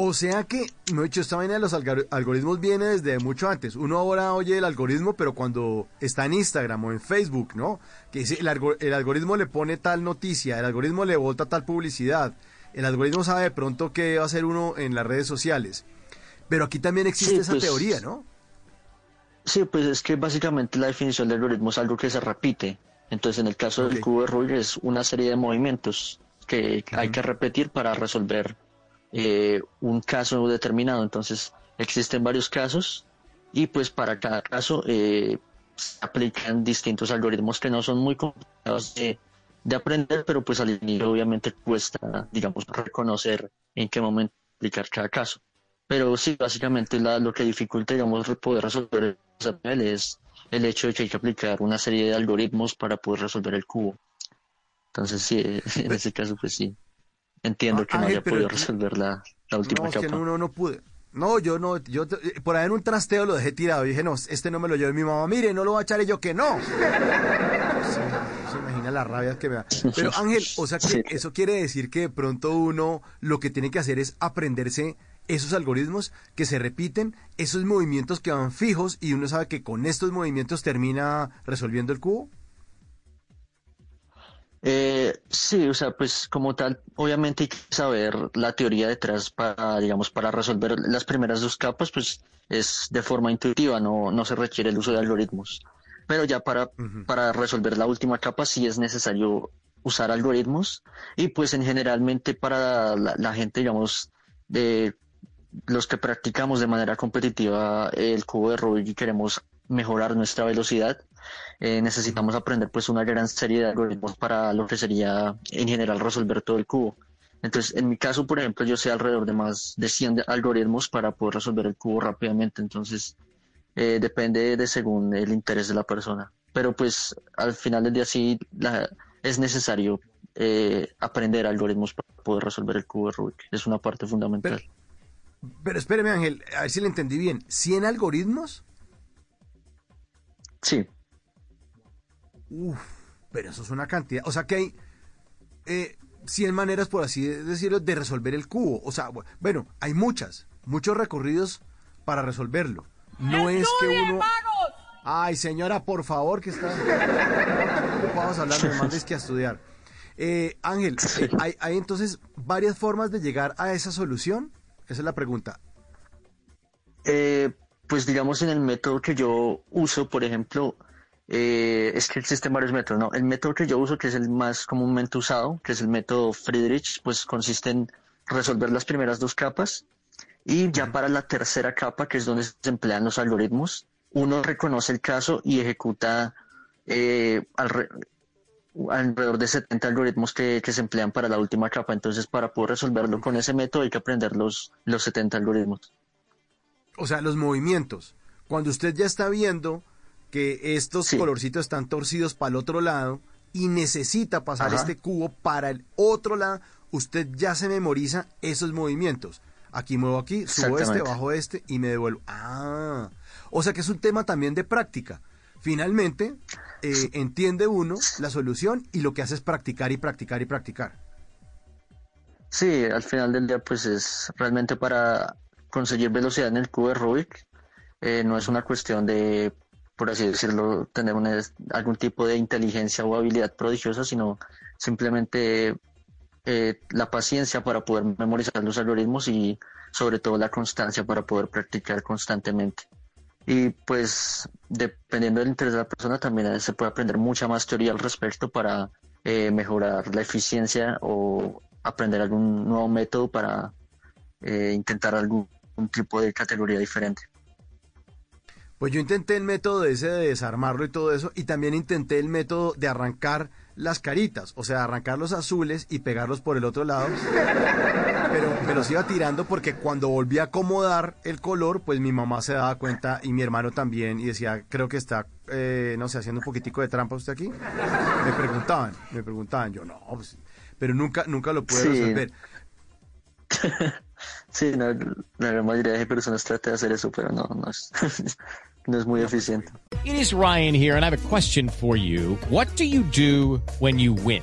O sea que, me he dicho, esta vaina de los algoritmos viene desde mucho antes. Uno ahora oye el algoritmo, pero cuando está en Instagram o en Facebook, ¿no? Que dice, el, el algoritmo le pone tal noticia, el algoritmo le volta tal publicidad el algoritmo sabe de pronto qué va a hacer uno en las redes sociales. Pero aquí también existe esa pues, teoría, ¿no? Sí, pues es que básicamente la definición del algoritmo es algo que se repite. Entonces, en el caso del cubo de Rubik es una serie de movimientos que hay que repetir para resolver eh, un caso determinado. Entonces, existen varios casos y pues para cada caso eh, se aplican distintos algoritmos que no son muy complicados de de aprender, pero pues al inicio obviamente cuesta, digamos, reconocer en qué momento aplicar cada caso. Pero sí, básicamente lo que dificulta, digamos, poder resolver ese es el hecho de que hay que aplicar una serie de algoritmos para poder resolver el cubo. Entonces, sí, en ese caso, pues sí. Entiendo que no haya podido resolver la, última no. Que no, no, pude. No, yo no, yo por ahí en un trasteo lo dejé tirado. Y dije, no, este no me lo llevé mi mamá. Mire, no lo va a echar y yo que no. se imagina la rabia que me da. Pero Ángel, o sea que eso quiere decir que de pronto uno lo que tiene que hacer es aprenderse esos algoritmos que se repiten, esos movimientos que van fijos y uno sabe que con estos movimientos termina resolviendo el cubo. Eh, sí, o sea, pues como tal, obviamente hay que saber la teoría detrás para, digamos, para resolver las primeras dos capas, pues es de forma intuitiva, no, no se requiere el uso de algoritmos. Pero ya para, para resolver la última capa sí es necesario usar algoritmos y pues en generalmente para la, gente, digamos, de los que practicamos de manera competitiva el cubo de Rubik y queremos mejorar nuestra velocidad, eh, necesitamos aprender pues una gran serie de algoritmos para lo que sería en general resolver todo el cubo. Entonces, en mi caso, por ejemplo, yo sé alrededor de más de 100 algoritmos para poder resolver el cubo rápidamente. Entonces, eh, depende de según el interés de la persona. Pero pues al final del día sí es necesario eh, aprender algoritmos para poder resolver el cubo de Rubik. Es una parte fundamental. Pero, espéreme Ángel, a ver si le entendí bien. ¿100 algoritmos? Sí. Uf, pero eso es una cantidad. O sea que hay eh, 100 maneras, por así decirlo, de resolver el cubo. O sea, bueno, hay muchas, muchos recorridos para resolverlo. No es que uno. Ay, señora, por favor, que está. Vamos a hablar de más que a estudiar. Eh, Ángel, eh, ¿hay, ¿hay, entonces varias formas de llegar a esa solución? Esa es la pregunta. Eh, pues digamos en el método que yo uso, por ejemplo, es que existen varios métodos, ¿no? El método que yo uso, que es el más comúnmente usado, que es el método Friedrich, pues consiste en resolver las primeras dos capas y ya para la tercera capa, que es donde se emplean los algoritmos, uno reconoce el caso y ejecuta eh, alrededor de 70 algoritmos que, se emplean para la última capa. Entonces, para poder resolverlo con ese método hay que aprender los, los 70 algoritmos. O sea, los movimientos. Cuando usted ya está viendo que estos colorcitos están torcidos para el otro lado y necesita pasar este cubo para el otro lado, usted ya se memoriza esos movimientos aquí muevo aquí, subo este, bajo este y me devuelvo. Ah, o sea que es un tema también de práctica. Finalmente, eh, entiende uno la solución y lo que hace es practicar y practicar y practicar. Sí, al final del día pues es realmente para conseguir velocidad en el cubo de Rubik. Eh, no es una cuestión de, por así decirlo, tener algún tipo de inteligencia o habilidad prodigiosa, sino simplemente eh, la paciencia para poder memorizar los algoritmos y sobre todo la constancia para poder practicar constantemente. Y pues dependiendo del interés de la persona también se puede aprender mucha más teoría al respecto para eh, mejorar la eficiencia o aprender algún nuevo método para eh, intentar algún, tipo de categoría diferente. Pues yo intenté el método ese de desarmarlo y todo eso, y también intenté el método de arrancar las caritas, o sea, arrancar los azules y pegarlos por el otro lado. Pero me los iba tirando porque cuando volví a acomodar el color, pues mi mamá se daba cuenta y mi hermano también y decía, creo que está, eh, no sé, haciendo un poquitico de trampa usted aquí. Me preguntaban, me preguntaban, yo no, pues, pero nunca, nunca lo pude resolver. Sí, no, la mayoría de personas trata de hacer eso, pero no, no es, no es muy eficiente. It is Ryan here, and I have a question for you. What do you do when you win?